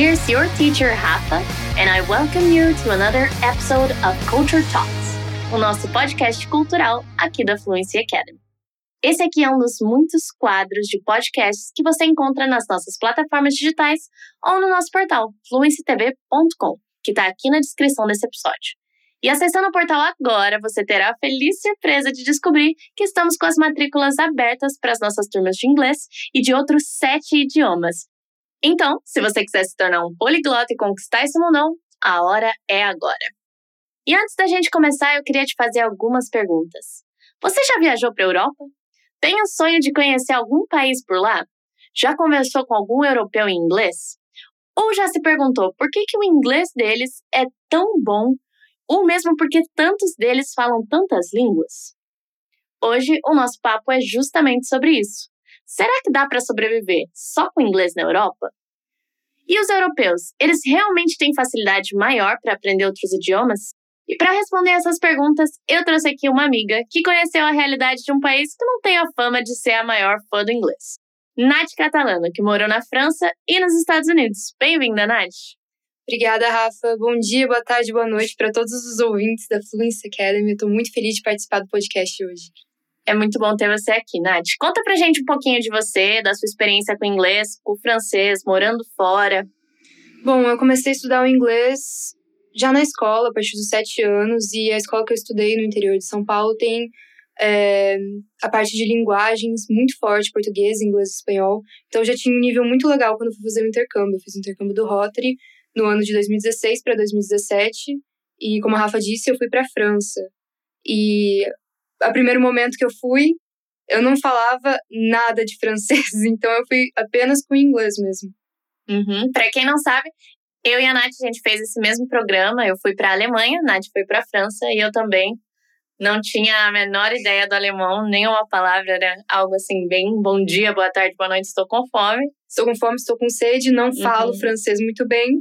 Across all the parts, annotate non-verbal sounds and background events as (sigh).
Here's your teacher, Rafa, and I welcome you to another episode of Culture Talks, o nosso podcast cultural aqui da Fluency Academy. Esse aqui é um dos muitos quadros de podcasts que você encontra nas nossas plataformas digitais ou no nosso portal fluencytv.com, que está aqui na descrição desse episódio. E acessando o portal agora, você terá a feliz surpresa de descobrir que estamos com as matrículas abertas para as nossas turmas de inglês e de outros sete idiomas. Então, se você quiser se tornar um poliglota e conquistar esse mundão, a hora é agora. E antes da gente começar, eu queria te fazer algumas perguntas. Você já viajou para a Europa? Tem o sonho de conhecer algum país por lá? Já conversou com algum europeu em inglês? Ou já se perguntou por que, que o inglês deles é tão bom ou mesmo porque tantos deles falam tantas línguas? Hoje o nosso papo é justamente sobre isso. Será que dá para sobreviver só com inglês na Europa? E os europeus, eles realmente têm facilidade maior para aprender outros idiomas? E para responder essas perguntas, eu trouxe aqui uma amiga que conheceu a realidade de um país que não tem a fama de ser a maior fã do inglês. Nath Catalano, que morou na França e nos Estados Unidos. Bem-vinda, Nath! Obrigada, Rafa. Bom dia, boa tarde, boa noite para todos os ouvintes da Fluency Academy. Estou muito feliz de participar do podcast hoje. É muito bom ter você aqui, Nath. Conta pra gente um pouquinho de você, da sua experiência com inglês, com francês, morando fora. Bom, eu comecei a estudar o inglês já na escola, a partir dos sete anos, e a escola que eu estudei no interior de São Paulo tem é, a parte de linguagens muito forte, português, inglês espanhol. Então, eu já tinha um nível muito legal quando fui fazer o intercâmbio. Eu fiz o intercâmbio do Rotary, no ano de 2016 para 2017. E como a Rafa disse, eu fui para a França. E a primeiro momento que eu fui, eu não falava nada de (laughs) francês, então eu fui apenas com inglês mesmo. Uhum. Para quem não sabe, eu e a Nath, a gente fez esse mesmo programa. Eu fui para a Alemanha, a Nath foi para a França e eu também não tinha a menor ideia do alemão, nem uma palavra, era algo assim, bem bom dia, boa tarde, boa noite, estou com fome. Estou com fome, estou com sede, não falo uhum. francês muito bem.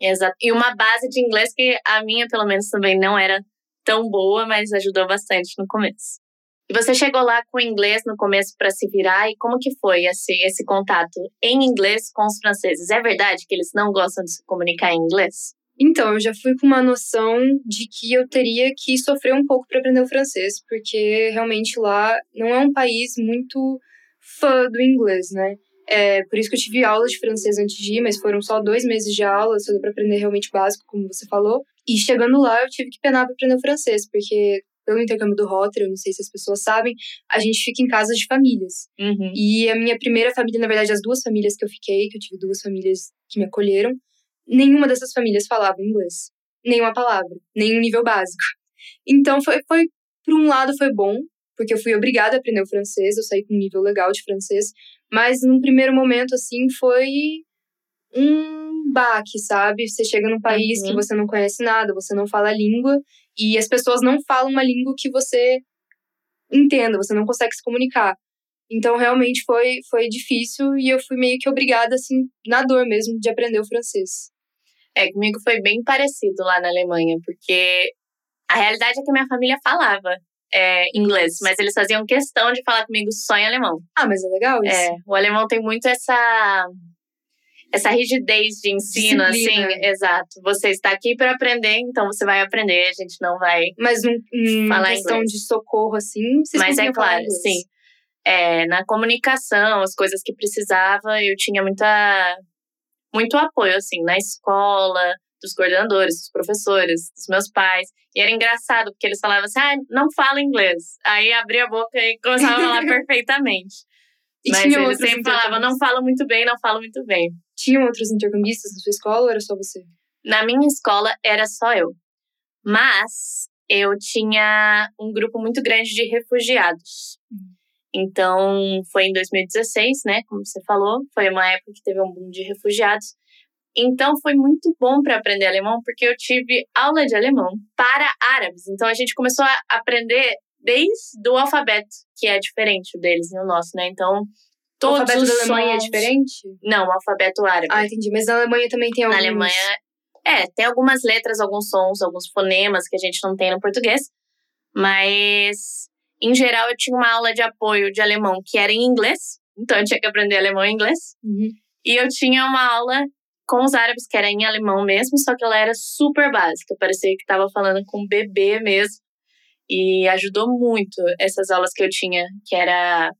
Exato. E uma base de inglês que a minha, pelo menos, também não era tão boa, mas ajudou bastante no começo. E você chegou lá com inglês no começo para se virar, e como que foi esse, esse contato em inglês com os franceses? É verdade que eles não gostam de se comunicar em inglês? Então, eu já fui com uma noção de que eu teria que sofrer um pouco para aprender o francês, porque realmente lá não é um país muito fã do inglês, né? É, por isso que eu tive aula de francês antes de ir, mas foram só dois meses de aula, só deu pra aprender realmente básico, como você falou. E chegando lá, eu tive que penar pra aprender o francês, porque pelo intercâmbio do Rotary, eu não sei se as pessoas sabem, a gente fica em casas de famílias. Uhum. E a minha primeira família, na verdade, as duas famílias que eu fiquei, que eu tive duas famílias que me acolheram, nenhuma dessas famílias falava inglês. Nenhuma palavra, nenhum nível básico. Então, foi, foi por um lado, foi bom, porque eu fui obrigada a aprender o francês, eu saí com um nível legal de francês, mas num primeiro momento, assim, foi um baque, sabe? Você chega num país uhum. que você não conhece nada, você não fala a língua, e as pessoas não falam uma língua que você entenda, você não consegue se comunicar. Então, realmente foi, foi difícil e eu fui meio que obrigada, assim, na dor mesmo, de aprender o francês. É, comigo foi bem parecido lá na Alemanha, porque a realidade é que minha família falava é, inglês, mas eles faziam questão de falar comigo só em alemão. Ah, mas é legal isso. É, o alemão tem muito essa essa rigidez de ensino, Disciplina. assim, exato. Você está aqui para aprender, então você vai aprender, a gente não vai. Mas um, um falar questão inglês. de socorro, assim, vocês Mas é claro, sim. É, na comunicação, as coisas que precisava, eu tinha muita muito apoio, assim, na escola, dos coordenadores, dos professores, dos meus pais. E era engraçado, porque eles falavam assim, ah, não fala inglês. Aí abria a boca e começava a falar (laughs) perfeitamente. E Mas eles sempre falavam, não falo muito bem, não falo muito bem. Tinham outros intercambistas na sua escola ou era só você? Na minha escola era só eu. Mas eu tinha um grupo muito grande de refugiados. Uhum. Então, foi em 2016, né? Como você falou, foi uma época que teve um boom de refugiados. Então foi muito bom para aprender alemão, porque eu tive aula de alemão para árabes. Então a gente começou a aprender desde o alfabeto, que é diferente deles e o nosso, né? Então todos o alfabeto da Alemanha é diferente? Não, o alfabeto árabe. Ah, entendi. Mas na Alemanha também tem alguns. Na Alemanha, é, tem algumas letras, alguns sons, alguns fonemas que a gente não tem no português. Mas, em geral, eu tinha uma aula de apoio de alemão que era em inglês. Então, eu tinha que aprender alemão e inglês. Uhum. E eu tinha uma aula com os árabes, que era em alemão mesmo, só que ela era super básica, parecia que estava falando com um bebê mesmo. E ajudou muito essas aulas que eu tinha, que era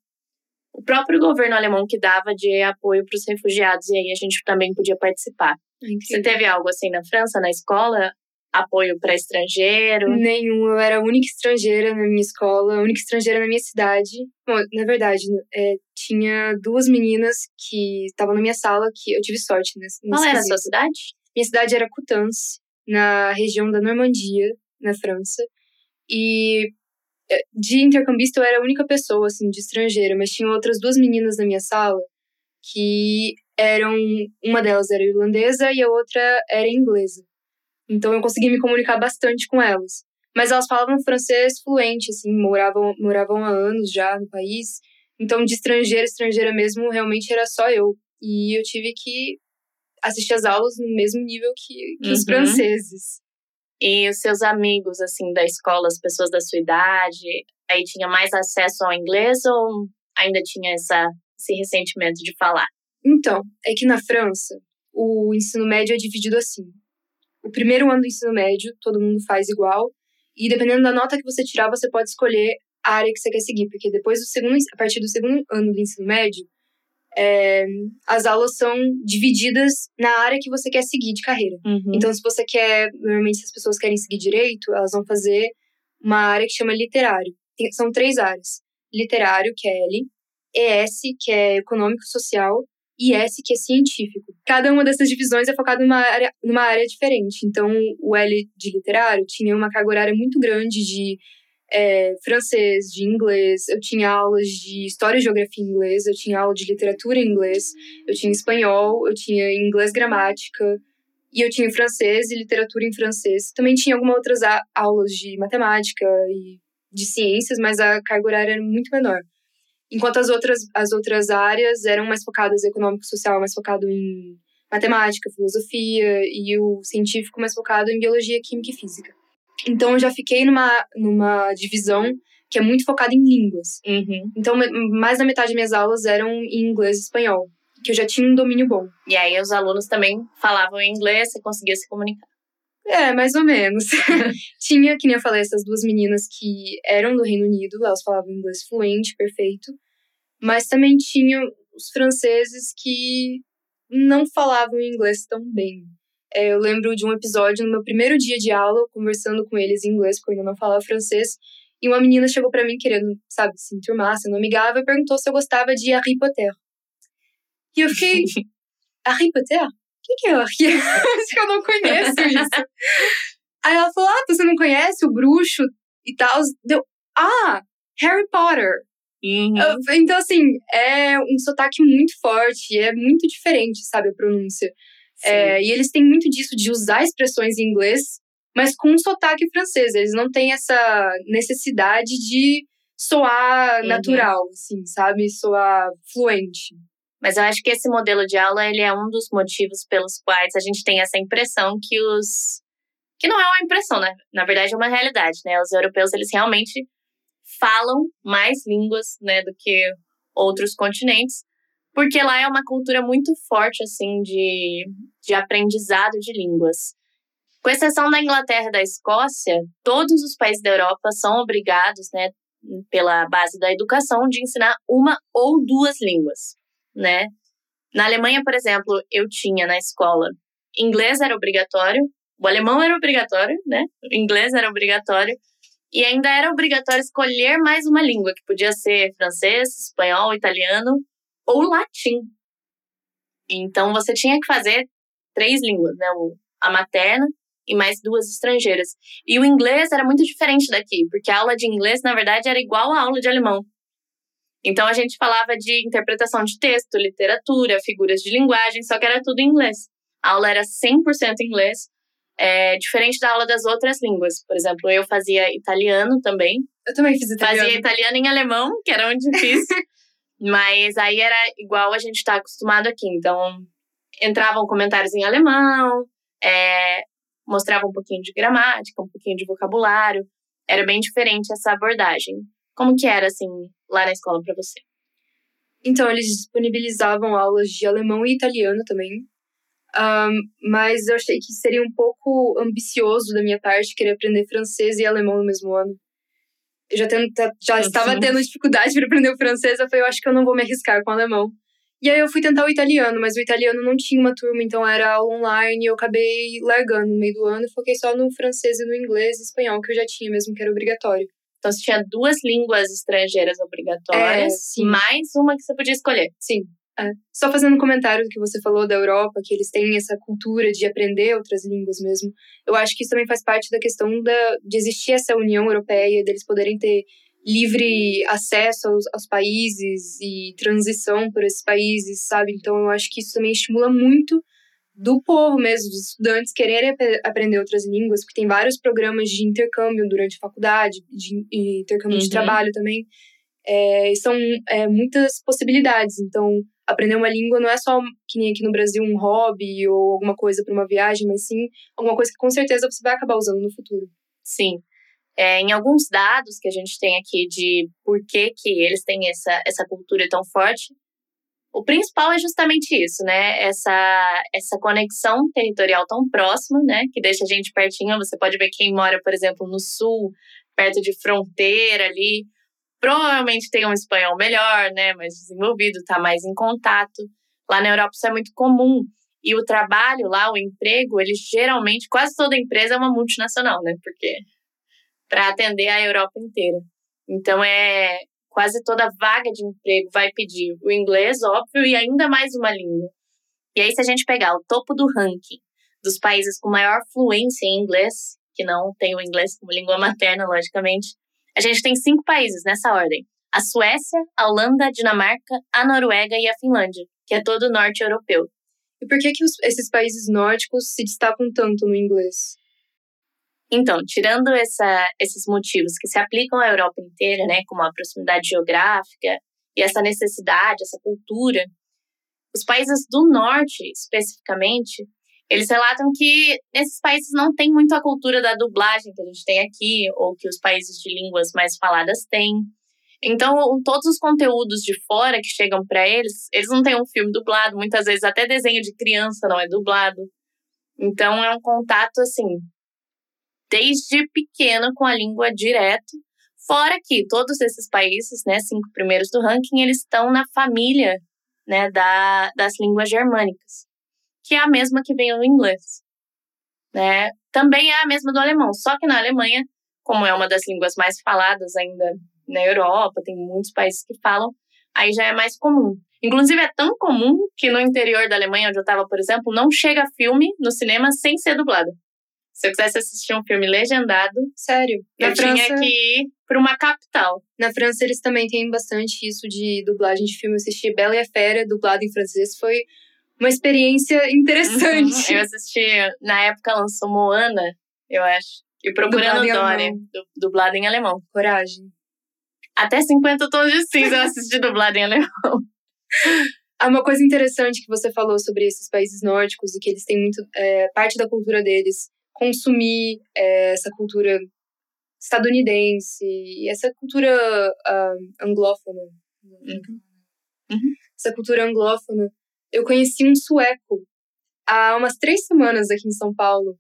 o próprio governo alemão que dava de apoio para os refugiados, e aí a gente também podia participar. Incrível. Você teve algo assim na França, na escola? Apoio para estrangeiro? Nenhum. Eu era a única estrangeira na minha escola, a única estrangeira na minha cidade. Bom, na verdade, é, tinha duas meninas que estavam na minha sala que eu tive sorte nesse Qual era a sua cidade? Minha cidade era Coutances, na região da Normandia, na França. E de intercambista eu era a única pessoa, assim, de estrangeira, mas tinha outras duas meninas na minha sala que eram. Uma delas era irlandesa e a outra era inglesa. Então eu consegui me comunicar bastante com elas. Mas elas falavam francês fluente, assim, moravam, moravam há anos já no país. Então, de estrangeira, estrangeira mesmo, realmente era só eu. E eu tive que assistir as aulas no mesmo nível que, que uhum. os franceses. E os seus amigos, assim, da escola, as pessoas da sua idade, aí tinha mais acesso ao inglês ou ainda tinha essa, esse ressentimento de falar? Então, é que na França, o ensino médio é dividido assim. O primeiro ano do ensino médio, todo mundo faz igual, e dependendo da nota que você tirar, você pode escolher a área que você quer seguir, porque depois do segundo, a partir do segundo ano do ensino médio, é, as aulas são divididas na área que você quer seguir de carreira. Uhum. Então, se você quer, normalmente, se as pessoas querem seguir direito, elas vão fazer uma área que chama literário. Tem, são três áreas: literário, que é L, ES, que é econômico social, e S, que é científico. Cada uma dessas divisões é focada numa área, numa área diferente. Então, o L de literário tinha uma carga horária muito grande de é, francês, de inglês, eu tinha aulas de história e geografia em inglês, eu tinha aula de literatura em inglês, eu tinha espanhol, eu tinha inglês gramática, e eu tinha francês e literatura em francês. Também tinha algumas outras aulas de matemática e de ciências, mas a carga horária era muito menor. Enquanto as outras, as outras áreas eram mais focadas em econômico social, mais focado em matemática, filosofia, e o científico mais focado em biologia, química e física. Então eu já fiquei numa, numa divisão que é muito focada em línguas. Uhum. Então, mais da metade das minhas aulas eram em inglês e espanhol, que eu já tinha um domínio bom. E aí os alunos também falavam inglês, você conseguia se comunicar. É, mais ou menos. (laughs) tinha, que nem eu falei, essas duas meninas que eram do Reino Unido, elas falavam inglês fluente, perfeito. Mas também tinha os franceses que não falavam inglês tão bem. É, eu lembro de um episódio no meu primeiro dia de aula, conversando com eles em inglês, porque eu ainda não falava francês, e uma menina chegou para mim querendo, sabe, se enturmar, sendo amigável, e perguntou se eu gostava de Harry Potter. E eu fiquei, (laughs) Harry Potter? O que, que é Harry? (laughs) Acho que eu não conheço isso. Aí ela falou, ah, você não conhece o bruxo e tal? Deu, ah, Harry Potter. Uhum. Então, assim, é um sotaque muito forte, é muito diferente, sabe, a pronúncia. É, e eles têm muito disso de usar expressões em inglês, mas com um sotaque francês. Eles não têm essa necessidade de soar uhum. natural, assim, sabe? Soar fluente. Mas eu acho que esse modelo de aula ele é um dos motivos pelos quais a gente tem essa impressão que os que não é uma impressão, né? Na verdade é uma realidade, né? Os europeus eles realmente falam mais línguas, né, do que outros continentes, porque lá é uma cultura muito forte, assim, de, de aprendizado de línguas. Com exceção da Inglaterra e da Escócia, todos os países da Europa são obrigados, né, pela base da educação, de ensinar uma ou duas línguas, né? Na Alemanha, por exemplo, eu tinha na escola inglês era obrigatório, o alemão era obrigatório, né? O inglês era obrigatório e ainda era obrigatório escolher mais uma língua, que podia ser francês, espanhol, italiano ou latim. Então você tinha que fazer três línguas, né? A materna e mais duas estrangeiras. E o inglês era muito diferente daqui, porque a aula de inglês, na verdade, era igual à aula de alemão. Então a gente falava de interpretação de texto, literatura, figuras de linguagem, só que era tudo em inglês. A aula era 100% em inglês, é, diferente da aula das outras línguas. Por exemplo, eu fazia italiano também. Eu também fiz italiano. Fazia italiano em alemão, que era muito difícil. (laughs) Mas aí era igual a gente está acostumado aqui. Então, entravam comentários em alemão, é, mostrava um pouquinho de gramática, um pouquinho de vocabulário. Era bem diferente essa abordagem. Como que era, assim, lá na escola para você? Então, eles disponibilizavam aulas de alemão e italiano também. Um, mas eu achei que seria um pouco ambicioso da minha parte querer aprender francês e alemão no mesmo ano. Eu já, tendo, já estava tendo dificuldade para aprender o francês, eu falei, eu acho que eu não vou me arriscar com o alemão. E aí eu fui tentar o italiano, mas o italiano não tinha uma turma, então era online, e eu acabei largando no meio do ano e foquei só no francês e no inglês e espanhol, que eu já tinha mesmo, que era obrigatório. Então você tinha duas línguas estrangeiras obrigatórias, é, mais uma que você podia escolher. Sim. É. Só fazendo um comentário do que você falou da Europa, que eles têm essa cultura de aprender outras línguas mesmo. Eu acho que isso também faz parte da questão da, de existir essa União Europeia, deles poderem ter livre acesso aos, aos, países e transição por esses países, sabe? Então eu acho que isso também estimula muito do povo mesmo, dos estudantes quererem ap aprender outras línguas, porque tem vários programas de intercâmbio durante a faculdade, de intercâmbio uhum. de trabalho também. É, são é, muitas possibilidades. Então, aprender uma língua não é só, que nem aqui no Brasil, um hobby ou alguma coisa para uma viagem, mas sim alguma coisa que com certeza você vai acabar usando no futuro. Sim. É, em alguns dados que a gente tem aqui de por que, que eles têm essa, essa cultura tão forte, o principal é justamente isso, né? Essa, essa conexão territorial tão próxima, né? Que deixa a gente pertinho. Você pode ver quem mora, por exemplo, no sul, perto de fronteira ali, provavelmente tem um espanhol melhor, né? Mais desenvolvido, tá mais em contato. Lá na Europa isso é muito comum. E o trabalho lá, o emprego, ele geralmente, quase toda empresa é uma multinacional, né? Porque para atender a Europa inteira. Então é quase toda vaga de emprego vai pedir o inglês, óbvio, e ainda mais uma língua. E aí se a gente pegar o topo do ranking dos países com maior fluência em inglês, que não tem o inglês como língua (laughs) materna, logicamente, a gente tem cinco países nessa ordem: a Suécia, a Holanda, a Dinamarca, a Noruega e a Finlândia, que é todo o norte europeu. E por que, que os, esses países nórdicos se destacam tanto no inglês? Então, tirando essa, esses motivos que se aplicam à Europa inteira, né, como a proximidade geográfica e essa necessidade, essa cultura, os países do norte, especificamente, eles relatam que esses países não têm muito a cultura da dublagem que a gente tem aqui, ou que os países de línguas mais faladas têm. Então, todos os conteúdos de fora que chegam para eles, eles não têm um filme dublado, muitas vezes até desenho de criança não é dublado. Então, é um contato assim desde pequena com a língua direto. Fora que todos esses países, né, cinco primeiros do ranking, eles estão na família né, da, das línguas germânicas, que é a mesma que vem no inglês. Né? Também é a mesma do alemão, só que na Alemanha, como é uma das línguas mais faladas ainda na Europa, tem muitos países que falam, aí já é mais comum. Inclusive, é tão comum que no interior da Alemanha, onde eu estava, por exemplo, não chega filme no cinema sem ser dublado. Se eu quisesse assistir um filme legendado, sério, eu tinha que ir para uma capital. Na França eles também têm bastante isso de dublagem de filme. Eu assisti Bela e a Fera dublado em francês, foi uma experiência interessante. Uhum. Eu assisti, na época lançou Moana, eu acho. E Procurando Dory, dublado em alemão. Coragem. Até 50 tons de cinza eu assisti (laughs) dublado em alemão. Há uma coisa interessante que você falou sobre esses países nórdicos e que eles têm muito. É, parte da cultura deles consumir é, essa cultura estadunidense e essa cultura uh, anglófona. Uhum. Uhum. Essa cultura anglófona. Eu conheci um sueco há umas três semanas aqui em São Paulo.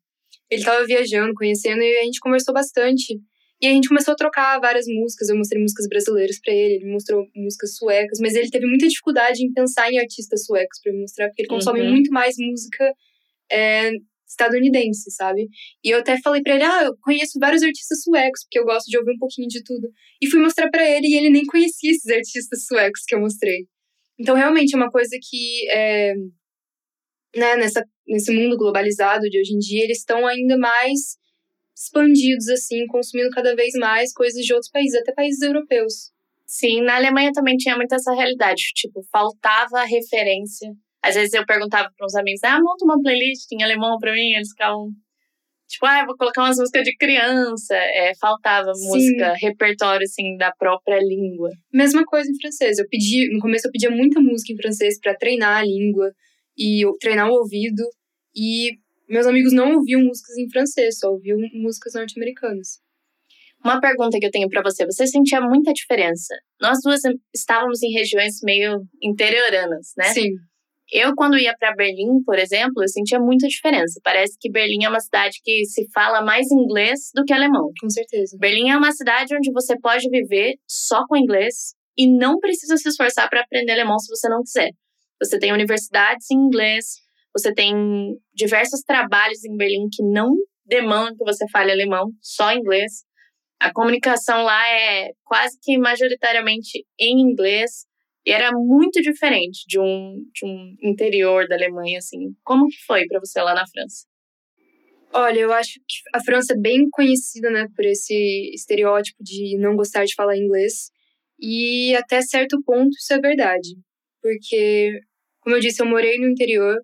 Ele estava viajando, conhecendo, e a gente conversou bastante. E a gente começou a trocar várias músicas. Eu mostrei músicas brasileiras para ele, ele mostrou músicas suecas, mas ele teve muita dificuldade em pensar em artistas suecos para me mostrar, porque ele consome uhum. muito mais música é, estadunidense, sabe? E eu até falei para ele: "Ah, eu conheço vários artistas suecos, porque eu gosto de ouvir um pouquinho de tudo". E fui mostrar para ele e ele nem conhecia esses artistas suecos que eu mostrei. Então, realmente é uma coisa que é, né, nessa nesse mundo globalizado de hoje em dia, eles estão ainda mais expandidos assim, consumindo cada vez mais coisas de outros países, até países europeus. Sim, na Alemanha também tinha muito essa realidade, tipo, faltava referência às vezes eu perguntava para uns amigos, ah, monta uma playlist em alemão para mim, eles ficavam tipo, ah, vou colocar umas músicas de criança. É, faltava Sim. música, repertório, assim, da própria língua. Mesma coisa em francês. Eu pedi, no começo eu pedia muita música em francês para treinar a língua e treinar o ouvido. E meus amigos não ouviam músicas em francês, só ouviam músicas norte-americanas. Uma pergunta que eu tenho para você: você sentia muita diferença? Nós duas estávamos em regiões meio interioranas, né? Sim. Eu, quando ia para Berlim, por exemplo, eu sentia muita diferença. Parece que Berlim é uma cidade que se fala mais inglês do que alemão. Com certeza. Berlim é uma cidade onde você pode viver só com inglês e não precisa se esforçar para aprender alemão se você não quiser. Você tem universidades em inglês, você tem diversos trabalhos em Berlim que não demandam que você fale alemão, só inglês. A comunicação lá é quase que majoritariamente em inglês e era muito diferente de um, de um interior da Alemanha, assim. Como que foi para você lá na França? Olha, eu acho que a França é bem conhecida, né, por esse estereótipo de não gostar de falar inglês. E até certo ponto isso é verdade. Porque, como eu disse, eu morei no interior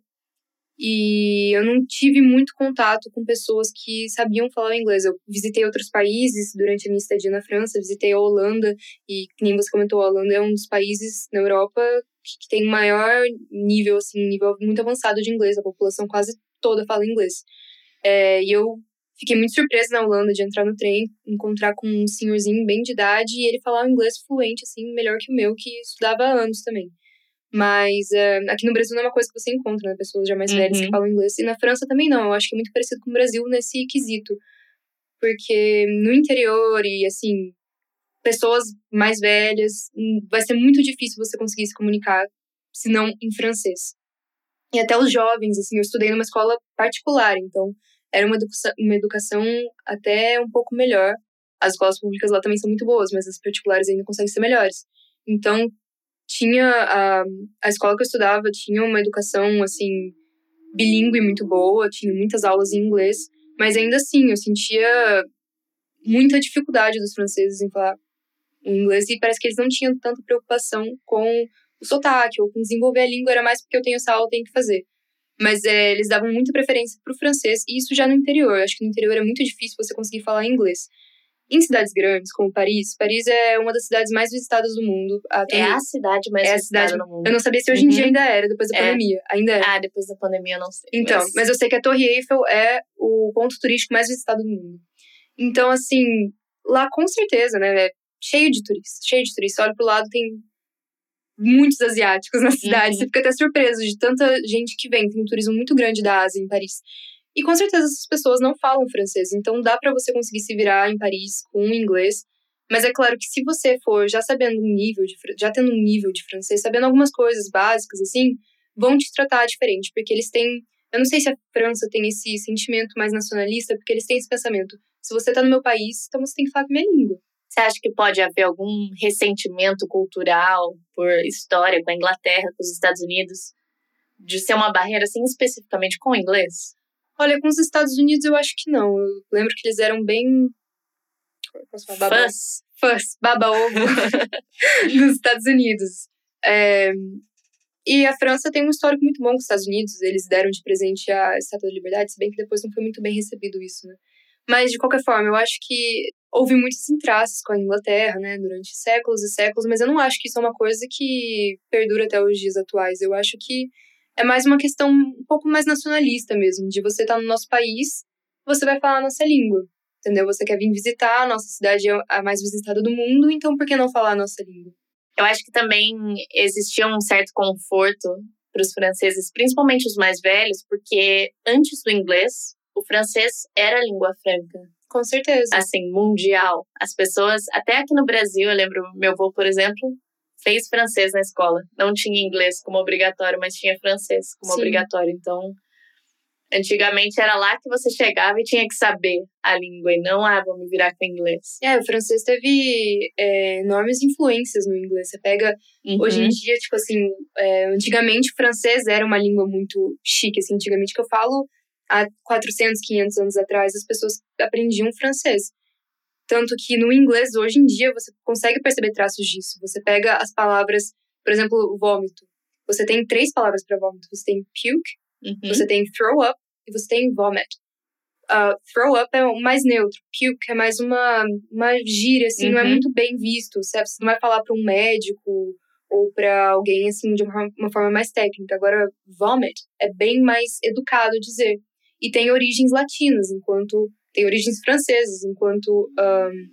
e eu não tive muito contato com pessoas que sabiam falar inglês. Eu visitei outros países durante a minha estadia na França, visitei a Holanda, e nem você comentou, a Holanda é um dos países na Europa que tem maior nível, assim, nível muito avançado de inglês. A população quase toda fala inglês. É, e eu fiquei muito surpresa na Holanda de entrar no trem, encontrar com um senhorzinho bem de idade e ele falava inglês fluente, assim, melhor que o meu, que estudava há anos também. Mas uh, aqui no Brasil não é uma coisa que você encontra, né? Pessoas já mais uhum. velhas que falam inglês. E na França também não. Eu acho que é muito parecido com o Brasil nesse quesito. Porque no interior e, assim, pessoas mais velhas, hum, vai ser muito difícil você conseguir se comunicar, se não em francês. E até os jovens, assim, eu estudei numa escola particular, então era uma educação, uma educação até um pouco melhor. As escolas públicas lá também são muito boas, mas as particulares ainda conseguem ser melhores. Então, tinha a, a escola que eu estudava tinha uma educação assim bilíngue muito boa, tinha muitas aulas em inglês, mas ainda assim eu sentia muita dificuldade dos franceses em falar o inglês e parece que eles não tinham tanta preocupação com o sotaque ou com desenvolver a língua, era mais porque eu tenho essa aula, eu tenho que fazer. Mas é, eles davam muita preferência para o francês, e isso já no interior. Acho que no interior é muito difícil você conseguir falar inglês. Em cidades grandes, como Paris, Paris é uma das cidades mais visitadas do mundo. é a cidade mais é visitada cidade... no mundo. Eu não sabia se hoje em dia uhum. ainda era, depois da é. pandemia. Ainda é. Ah, depois da pandemia eu não sei. Então, mas... mas eu sei que a Torre Eiffel é o ponto turístico mais visitado do mundo. Então, assim, lá com certeza, né? É cheio de turistas, cheio de turistas. Olha pro lado, tem muitos asiáticos na (laughs) cidade. Uhum. Você fica até surpreso de tanta gente que vem. Tem um turismo muito grande da Ásia em Paris. E com certeza essas pessoas não falam francês, então dá para você conseguir se virar em Paris com inglês. Mas é claro que se você for já sabendo um nível de já tendo um nível de francês, sabendo algumas coisas básicas assim, vão te tratar diferente, porque eles têm, eu não sei se a França tem esse sentimento mais nacionalista, porque eles têm esse pensamento, se você tá no meu país, então você tem que falar minha língua. Você acha que pode haver algum ressentimento cultural por história com a Inglaterra, com os Estados Unidos, de ser uma barreira assim especificamente com o inglês? Olha, com os Estados Unidos eu acho que não. Eu lembro que eles eram bem. Posso falar? Baba... Fãs. Fãs, baba-ovo (laughs) nos Estados Unidos. É... E a França tem um histórico muito bom com os Estados Unidos. Eles deram de presente a Estátua da Liberdade, se bem que depois não foi muito bem recebido isso, né? Mas, de qualquer forma, eu acho que houve muitos entraces com a Inglaterra, né, durante séculos e séculos, mas eu não acho que isso é uma coisa que perdura até os dias atuais. Eu acho que é mais uma questão um pouco mais nacionalista mesmo, de você estar tá no nosso país, você vai falar a nossa língua, entendeu? Você quer vir visitar, a nossa cidade é a mais visitada do mundo, então por que não falar a nossa língua? Eu acho que também existia um certo conforto para os franceses, principalmente os mais velhos, porque antes do inglês, o francês era a língua franca. Com certeza. Assim, mundial. As pessoas, até aqui no Brasil, eu lembro, meu avô, por exemplo, fez francês na escola. Não tinha inglês como obrigatório, mas tinha francês como Sim. obrigatório. Então, antigamente era lá que você chegava e tinha que saber a língua e não, ah, vou me virar com inglês. É, o francês teve é, enormes influências no inglês. Você pega, uhum. hoje em dia, tipo assim, é, antigamente o francês era uma língua muito chique, assim, antigamente que eu falo, há 400, 500 anos atrás, as pessoas aprendiam francês. Tanto que no inglês, hoje em dia, você consegue perceber traços disso. Você pega as palavras, por exemplo, vômito. Você tem três palavras para vômito. Você tem puke, uhum. você tem throw up e você tem vomit. Uh, throw up é mais neutro. Puke é mais uma, uma gíria, assim, uhum. não é uhum. muito bem visto. Você não vai falar para um médico ou para alguém, assim, de uma, uma forma mais técnica. Agora, vomit é bem mais educado dizer. E tem origens latinas, enquanto tem origens francesas, enquanto um,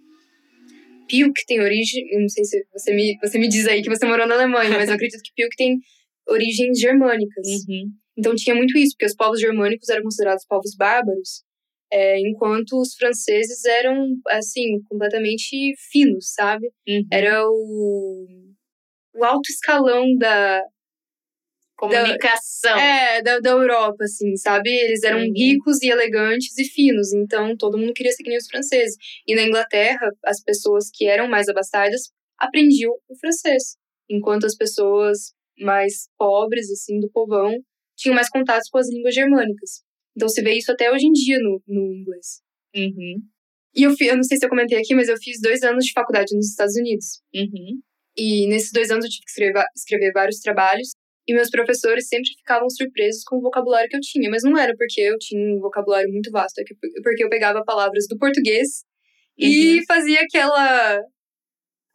Pilk tem origem, não sei se você me, você me diz aí que você morou na Alemanha, mas eu (laughs) acredito que Pilk tem origens germânicas. Uhum. Então tinha muito isso, porque os povos germânicos eram considerados povos bárbaros, é, enquanto os franceses eram, assim, completamente finos, sabe? Uhum. Era o, o alto escalão da, Comunicação. é, da, da Europa, assim, sabe? Eles eram Uhum. ricos e elegantes e finos, então todo mundo queria seguir os franceses. E na Inglaterra, as pessoas que eram mais abastadas aprendiam o francês, enquanto as pessoas mais pobres, assim, do povão, tinham mais contatos com as línguas germânicas. Então se vê isso até hoje em dia no, no inglês. Uhum. E eu, eu não sei se eu comentei aqui, mas eu fiz dois anos de faculdade nos Estados Unidos. Uhum. E nesses dois anos eu tive que escrever, escrever vários trabalhos. E meus professores sempre ficavam surpresos com o vocabulário que eu tinha. Mas não era porque eu tinha um vocabulário muito vasto, é que- porque eu pegava palavras do português e fazia aquela.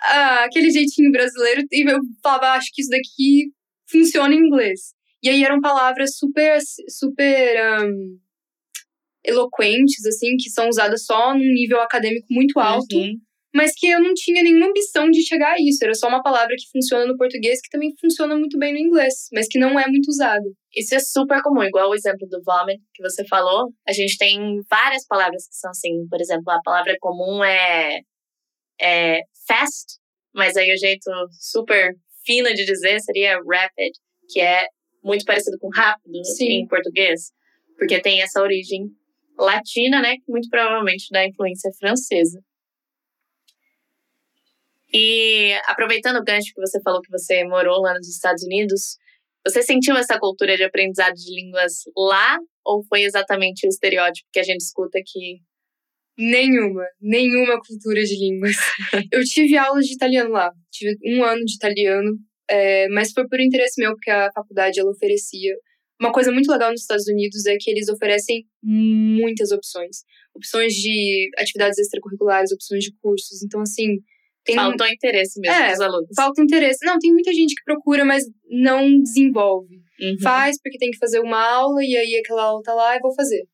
ah, aquele jeitinho brasileiro. E eu falava, "Ah, acho que isso daqui funciona em inglês. E aí eram palavras super. super. ahn, eloquentes, assim, que são usadas só num nível acadêmico muito alto Uhum. Mas que eu não tinha nenhuma ambição de chegar a isso. Era só uma palavra que funciona no português, que também funciona muito bem no inglês, mas que não é muito usada. Isso é super comum, igual o exemplo do vomit que você falou. A gente tem várias palavras que são assim. Por exemplo, a palavra comum é, é fast, mas aí o jeito super fino de dizer seria rapid, que é muito parecido com rápido Sim. em português, porque tem essa origem latina, né, que muito provavelmente da influência francesa. E aproveitando o gancho que você falou que você morou lá nos Estados Unidos, você sentiu essa cultura de aprendizado de línguas lá ou foi exatamente o estereótipo que a gente escuta aqui? Nenhuma, nenhuma cultura de línguas. (laughs) eu tive aulas de italiano lá, tive um ano de italiano, é, mas foi por interesse meu, porque a faculdade ela oferecia. Uma coisa muito legal nos Estados Unidos é que eles oferecem muitas opções. Opções de atividades extracurriculares, opções de cursos. Então, assim, tem Faltou interesse mesmo É, dos alunos. falta interesse. Não, tem muita gente que procura, mas não desenvolve. Uhum. Faz porque tem que fazer uma aula e aí aquela aula tá lá e vou fazer.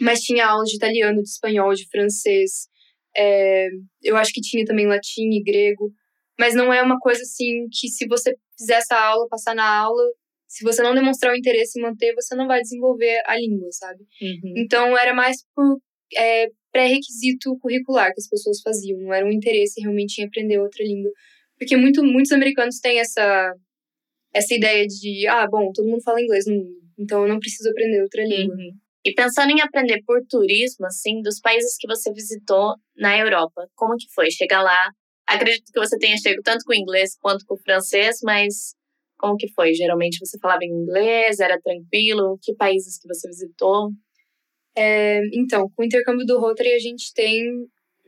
Mas tinha aulas de italiano, de espanhol, de francês. é, eu acho que tinha também latim e grego. Mas não é uma coisa assim que se você fizer essa aula, passar na aula, se você não demonstrar o interesse em manter, você não vai desenvolver a língua, sabe? Uhum. Então era mais por é, pré-requisito curricular que as pessoas faziam, não era um interesse realmente em aprender outra língua. Porque muito, muitos americanos têm essa, essa ideia de, ah, bom, todo mundo fala inglês no mundo, então eu não preciso aprender outra língua. Uhum. E pensando em aprender por turismo, assim, dos países que você visitou na Europa, como que foi chegar lá? Acredito que você tenha chegado tanto com o inglês quanto com o francês, mas como que foi? Geralmente você falava inglês, era tranquilo? Que países que você visitou? É, então, com o intercâmbio do Rotary, a gente tem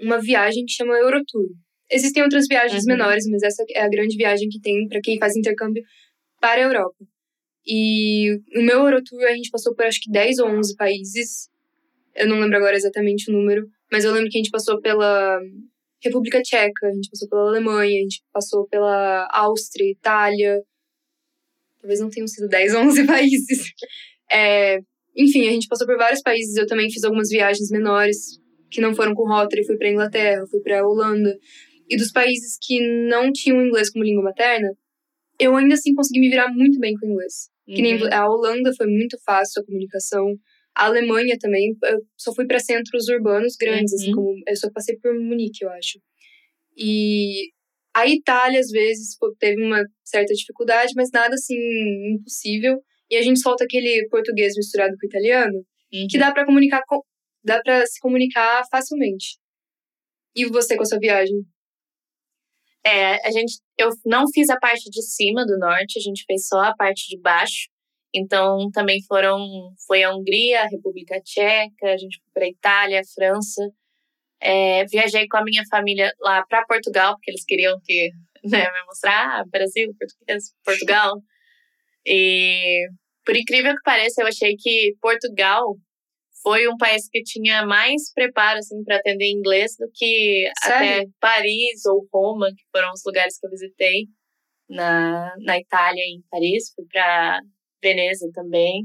uma viagem que chama Eurotour. Existem outras viagens Uhum. menores, mas essa é a grande viagem que tem para quem faz intercâmbio para a Europa. E no meu Eurotour a gente passou por acho que 10 ou 11 países. Eu não lembro agora exatamente o número, mas eu lembro que a gente passou pela República Tcheca, a gente passou pela Alemanha, a gente passou pela Áustria, Itália. Talvez não tenham sido 10 ou 11 (laughs) países. É, enfim, a gente passou por vários países. Eu também fiz algumas viagens menores que não foram com Rotary. Fui para Inglaterra, fui para Holanda. E dos países que não tinham inglês como língua materna, eu ainda assim consegui me virar muito bem com o inglês. Que nem Uhum. a Holanda foi muito fácil a comunicação. A Alemanha também. Eu só fui para centros urbanos grandes, assim Uhum. como eu só passei por Munique, eu acho. E a Itália às vezes teve uma certa dificuldade, mas nada assim impossível. E a gente solta aquele português misturado com italiano, Uhum. que dá para comunicar com, dá para se comunicar facilmente. E você com a sua viagem? É, a gente, eu não fiz a parte de cima do norte, a gente fez só a parte de baixo. Então também foram, foi a Hungria, a República Tcheca, a gente foi para Itália, França. É, viajei com a minha família lá para Portugal, porque eles queriam que né, me mostrar ah, Brasil, português, Portugal. E por incrível que pareça, eu achei que Portugal foi um país que tinha mais preparo assim para atender inglês do que Sério? até Paris ou Roma, que foram os lugares que eu visitei na, na Itália e em Paris, fui para Veneza também.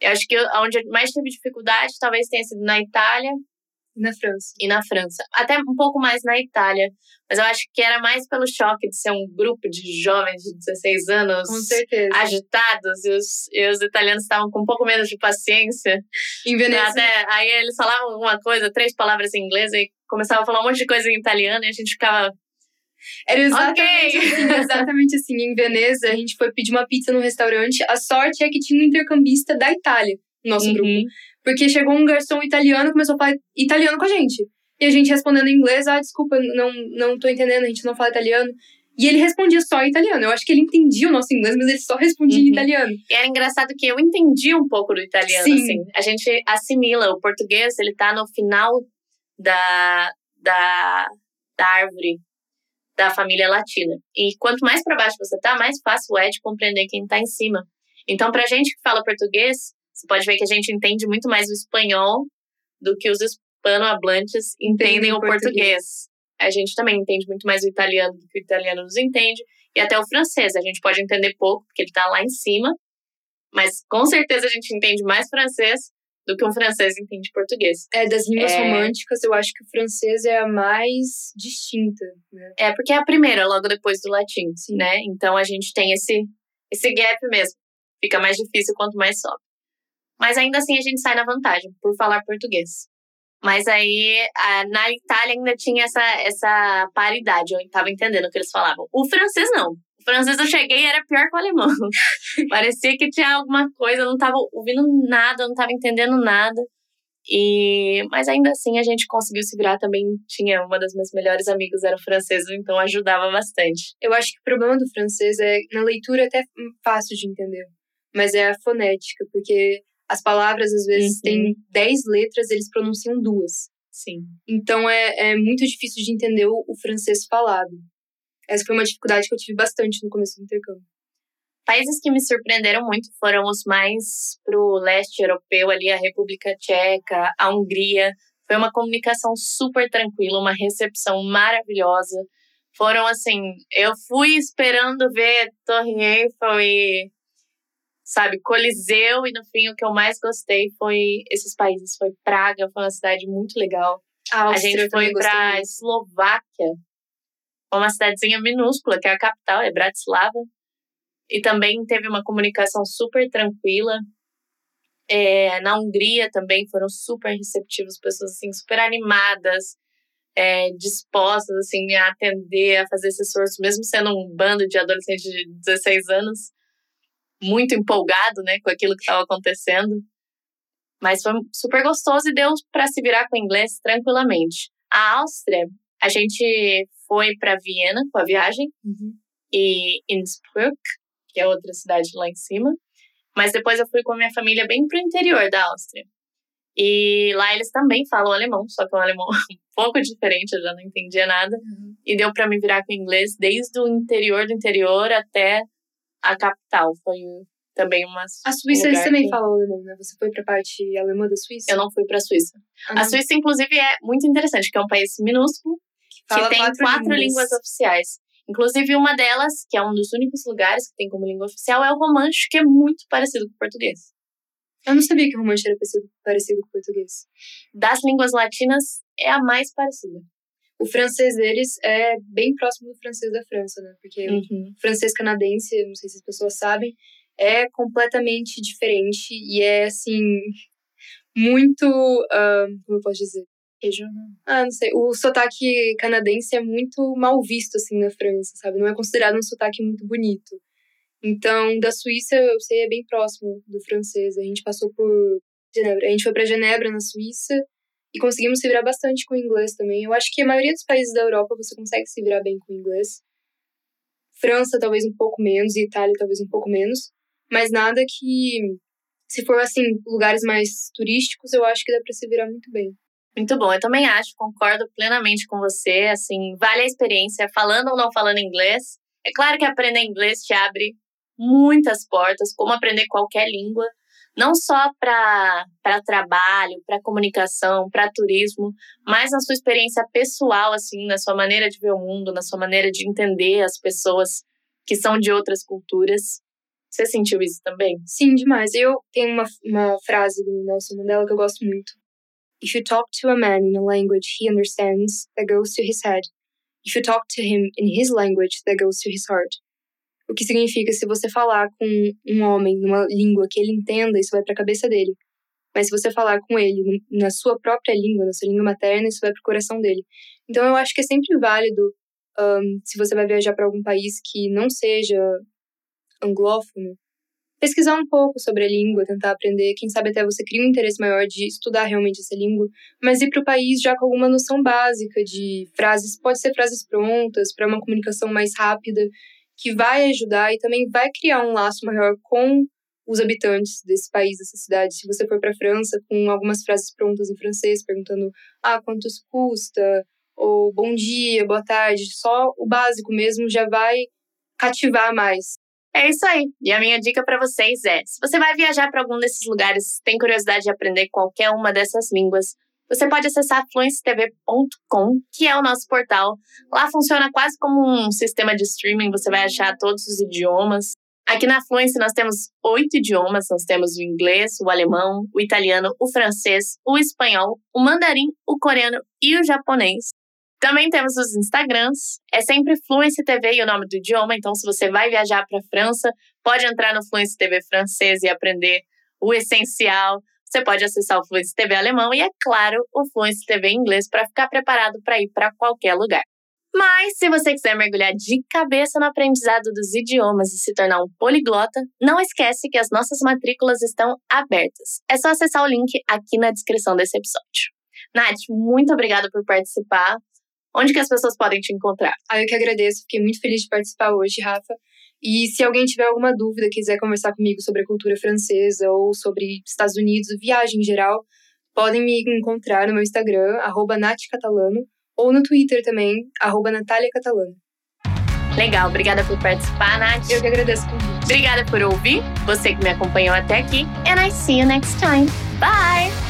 Eu acho que eu- onde eu mais tive dificuldade talvez tenha sido na Itália, Na França. E na França. Até um pouco mais na Itália. Mas eu acho que era mais pelo choque de ser um grupo de jovens de 16 anos. Com certeza. Agitados. E os, e os italianos estavam com um pouco menos de paciência. Em Veneza. Até, aí eles falavam alguma coisa, três palavras em inglês, e começavam a falar um monte de coisa em italiano, e a gente ficava. Era exatamente Ok. assim, exatamente assim. Em Veneza, a gente foi pedir uma pizza no restaurante. A sorte é que tinha um intercambista da Itália no nosso grupo. Porque chegou um garçom italiano começou a falar italiano com a gente. E a gente respondendo em inglês, ah, desculpa, não, não tô entendendo, a gente não fala italiano. E ele respondia só em italiano. Eu acho que ele entendia o nosso inglês, mas ele só respondia em Uhum. italiano. E era engraçado que eu entendi um pouco do italiano, Sim. assim. A gente assimila. O português, ele tá no final da, da, da árvore da família latina. E quanto mais para baixo você tá, mais fácil é de compreender quem tá em cima. Então, pra gente que fala português, você pode ver que a gente entende muito mais o espanhol do que os hispanohablantes entendem o português. português. A gente também entende muito mais o italiano do que o italiano nos entende. E até o francês, a gente pode entender pouco, porque ele tá lá em cima. Mas com certeza a gente entende mais francês do que um francês entende português. É, das línguas É. românticas, eu acho que o francês é a mais distinta, né? É, porque é a primeira, logo depois do latim, Sim. né? Então a gente tem esse, esse gap mesmo. Fica mais difícil quanto mais sobe. Mas ainda assim a gente sai na vantagem, por falar português. Mas aí, a- na Itália ainda tinha essa, essa paridade, eu tava entendendo o que eles falavam. O francês não. O francês eu cheguei e era pior que o alemão. (laughs) Parecia que tinha alguma coisa, eu não tava ouvindo nada, eu não tava entendendo nada. E, mas ainda assim a gente conseguiu se virar também. Tinha uma das minhas melhores amigas, era francesa, então ajudava bastante. Eu acho que o problema do francês é, na leitura, é até fácil de entender. Mas é a fonética, porque as palavras, às vezes, Uhum. têm dez letras, eles pronunciam duas. Sim. Então é, é muito difícil de entender o, o francês falado. Essa foi uma dificuldade que eu tive bastante no começo do intercâmbio. Países que me surpreenderam muito foram os mais pro leste europeu, ali a República Tcheca, a Hungria. Foi uma comunicação super tranquila, uma recepção maravilhosa. Foram assim, eu fui esperando ver Torre Eiffel e sabe, Coliseu e no fim o que eu mais gostei foi esses países, foi Praga, foi uma cidade muito legal. A, gente foi muito. Eslováquia, uma cidadezinha minúscula, que é a capital, é Bratislava. E também teve uma comunicação super tranquila. É, na Hungria também foram super receptivos, pessoas assim, super animadas, é, dispostas assim, a atender, a fazer esse esforço, mesmo sendo um bando de adolescentes de 16 anos, muito empolgado né, com aquilo que estava acontecendo. Mas foi super gostoso e deu para se virar com o inglês tranquilamente. A Áustria, a gente foi para Viena com a viagem Uhum. e Innsbruck, que é outra cidade lá em cima. Mas depois eu fui com a minha família bem pro interior da Áustria. E lá eles também falam alemão, só que é um alemão (laughs) um pouco diferente, eu já não entendia nada. Uhum. E deu para me virar com inglês desde o interior do interior até a capital. Foi também uma. A Suíça, um eles também que- falam alemão, né? Você foi pra parte alemã da Suíça? Eu não fui para a Suíça. Ah, A. Suíça, inclusive, é muito interessante, porque é um país minúsculo Fala que tem quatro quatro, línguas. línguas. oficiais. Inclusive, uma delas, que é um dos únicos lugares que tem como língua oficial, é o romanche, que é muito parecido com o português. Eu não sabia que o romanche era parecido, parecido com o português. Das línguas latinas, é a mais parecida. O francês deles é bem próximo do francês da França, né? Porque Uhum. o francês canadense, não sei se as pessoas sabem, é completamente diferente e é, assim, muito. ah, como eu posso dizer? Ah, não sei. O sotaque canadense é muito mal visto, assim, na França, sabe? Não é considerado um sotaque muito bonito. Então, da Suíça, eu sei, é bem próximo do francês. A gente passou por Genebra. A gente foi pra Genebra, na Suíça, e conseguimos se virar bastante com o inglês também. Eu acho que a maioria dos países da Europa você consegue se virar bem com o inglês. França, talvez um pouco menos, e Itália, talvez um pouco menos. Mas nada que, se for, assim, lugares mais turísticos, eu acho que dá pra se virar muito bem. Muito bom, eu também acho, concordo plenamente com você. Assim, vale a experiência, falando ou não falando inglês. É claro que aprender inglês te abre muitas portas, como aprender qualquer língua, não só para trabalho, para comunicação, para turismo, mas na sua experiência pessoal, assim, na sua maneira de ver o mundo, na sua maneira de entender as pessoas que são de outras culturas. Você sentiu isso também? Sim, demais. Eu tenho uma, uma frase do Nelson Mandela que eu gosto muito. If you talk to a man in a language he understands, that goes to his head. If you talk to him in his language, that goes to his heart. O que significa se você falar com um homem numa língua que ele entenda, isso vai para a cabeça dele. Mas se você falar com ele na sua própria língua, na sua língua materna, isso vai para o coração dele. Então eu acho que é sempre válido, um, se você vai viajar para algum país que não seja anglófono, pesquisar um pouco sobre a língua, tentar aprender. Quem sabe até você cria um interesse maior de estudar realmente essa língua, mas ir para o país já com alguma noção básica de frases, pode ser frases prontas, para uma comunicação mais rápida, que vai ajudar e também vai criar um laço maior com os habitantes desse país, dessa cidade. Se você for para a França com algumas frases prontas em francês, perguntando ah, quanto isso custa, ou bom dia, boa tarde, só o básico mesmo já vai cativar mais. É isso aí. E a minha dica para vocês é: se você vai viajar para algum desses lugares, tem curiosidade de aprender qualquer uma dessas línguas, você pode acessar fluencetv.com, que é o nosso portal. Lá funciona quase como um sistema de streaming, você vai achar todos os idiomas. Aqui na Fluency nós temos oito idiomas, nós temos o inglês, o alemão, o italiano, o francês, o espanhol, o mandarim, o coreano e o japonês. Também temos os Instagrams, é sempre Fluency TV e o nome do idioma, então se você vai viajar para a França, pode entrar no Fluency TV francês e aprender o essencial. Você pode acessar o Fluency TV alemão e, é claro, o Fluency TV inglês para ficar preparado para ir para qualquer lugar. Mas se você quiser mergulhar de cabeça no aprendizado dos idiomas e se tornar um poliglota, não esquece que as nossas matrículas estão abertas. É só acessar o link aqui na descrição desse episódio. Nath, muito obrigada por participar. Onde que as pessoas podem te encontrar? Ah, eu que agradeço. Fiquei muito feliz de participar hoje, Rafa. E se alguém tiver alguma dúvida, quiser conversar comigo sobre a cultura francesa ou sobre Estados Unidos, viagem em geral, podem me encontrar no meu Instagram, arroba natcatalano, ou no Twitter também, arroba Natália Catalano. Legal, obrigada por participar, Nath. Eu que agradeço o convite. Obrigada por ouvir, você que me acompanhou até aqui. And I see you next time. Bye!